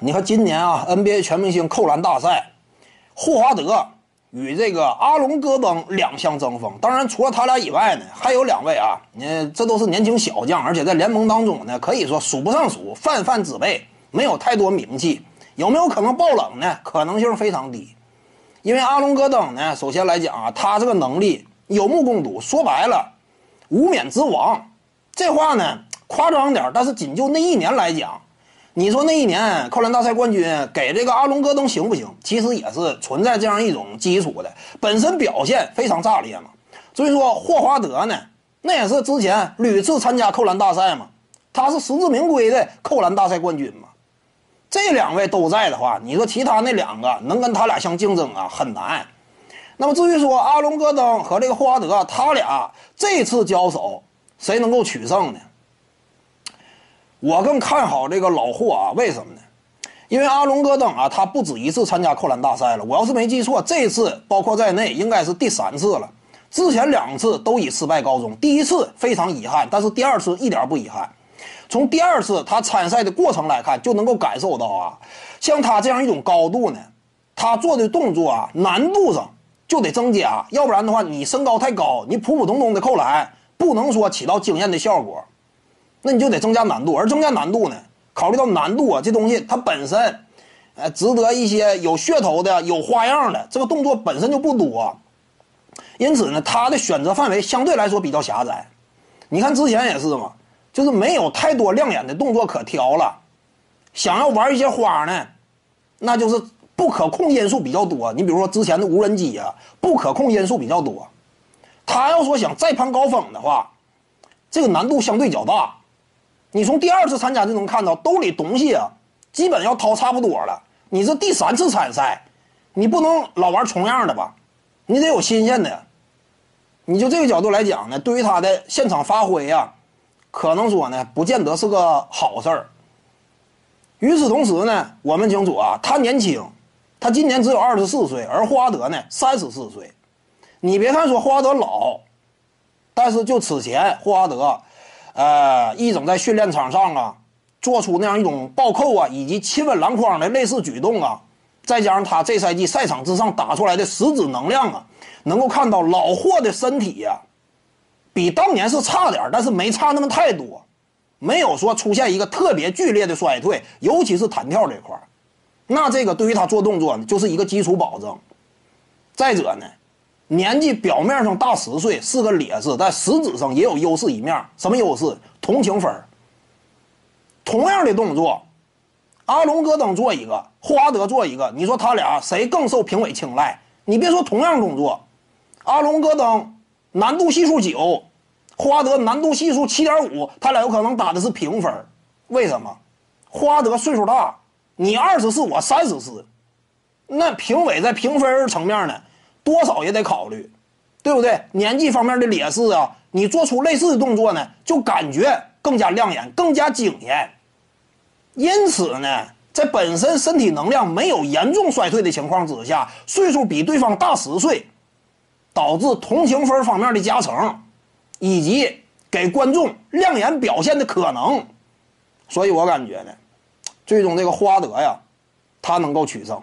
你看今年啊，NBA 全明星扣篮大赛，霍华德与这个阿隆戈登两相争锋。当然，除了他俩以外呢，还有两位啊，你这都是年轻小将，而且在联盟当中呢，可以说数不胜数，泛泛之辈，没有太多名气。有没有可能爆冷呢？可能性非常低，因为阿隆戈登呢，首先来讲啊，他这个能力有目共睹，说白了，无冕之王。这话呢夸张点，但是仅就那一年来讲。你说那一年扣篮大赛冠军给这个阿隆戈登行不行？其实也是存在这样一种基础的，本身表现非常炸裂嘛。所以说霍华德呢，那也是之前屡次参加扣篮大赛嘛，他是实至名归的扣篮大赛冠军嘛。这两位都在的话，你说其他那两个能跟他俩相竞争啊，很难。那么至于说阿隆戈登和这个霍华德，他俩这次交手，谁能够取胜呢？我更看好这个老霍啊，为什么呢？因为阿隆戈登啊，他不止一次参加扣篮大赛了。我要是没记错，这次包括在内应该是第三次了。之前两次都以失败告终，第一次非常遗憾，但是第二次一点不遗憾。从第二次他参赛的过程来看，就能够感受到啊，像他这样一种高度呢，他做的动作啊难度上就得增加，要不然的话，你身高太高，你普普通通的扣篮不能说起到惊艳的效果。那你就得增加难度，而增加难度呢，考虑到难度啊，这东西它本身，呃，值得一些有噱头的、有花样的，这个动作本身就不多，因此呢，它的选择范围相对来说比较狭窄。你看之前也是嘛，就是没有太多亮眼的动作可挑了，想要玩一些花呢，那就是不可控因素比较多。你比如说之前的无人机啊，不可控因素比较多，他要说想再攀高峰的话，这个难度相对较大。你从第二次参加就能看到，兜里东西啊，基本要掏差不多了。你这第三次参赛，你不能老玩重样的吧？你得有新鲜的。你就这个角度来讲呢，对于他的现场发挥呀，可能说呢，不见得是个好事儿。与此同时呢，我们清楚啊，他年轻，他今年只有二十四岁，而霍华德呢，三十四岁。你别看说霍华德老，但是就此前霍华德。呃，一整在训练场上啊，做出那样一种暴扣啊，以及亲吻篮筐的类似举动啊，再加上他这赛季赛场之上打出来的实质能量啊，能够看到老霍的身体呀，比当年是差点，但是没差那么太多，没有说出现一个特别剧烈的衰退，尤其是弹跳这块那这个对于他做动作呢，就是一个基础保证。再者呢。年纪表面上大十岁是个劣势，但实质上也有优势一面。什么优势？同情分同样的动作，阿隆戈登做一个，霍华德做一个，你说他俩谁更受评委青睐？你别说同样动作，阿隆戈登难度系数九，霍华德难度系数七点五，他俩有可能打的是平分。为什么？霍华德岁数大，你二十四，我三十四，那评委在评分层面呢？多少也得考虑，对不对？年纪方面的劣势啊，你做出类似的动作呢，就感觉更加亮眼、更加惊艳。因此呢，在本身身体能量没有严重衰退的情况之下，岁数比对方大十岁，导致同情分方面的加成，以及给观众亮眼表现的可能。所以我感觉呢，最终这个花德呀，他能够取胜。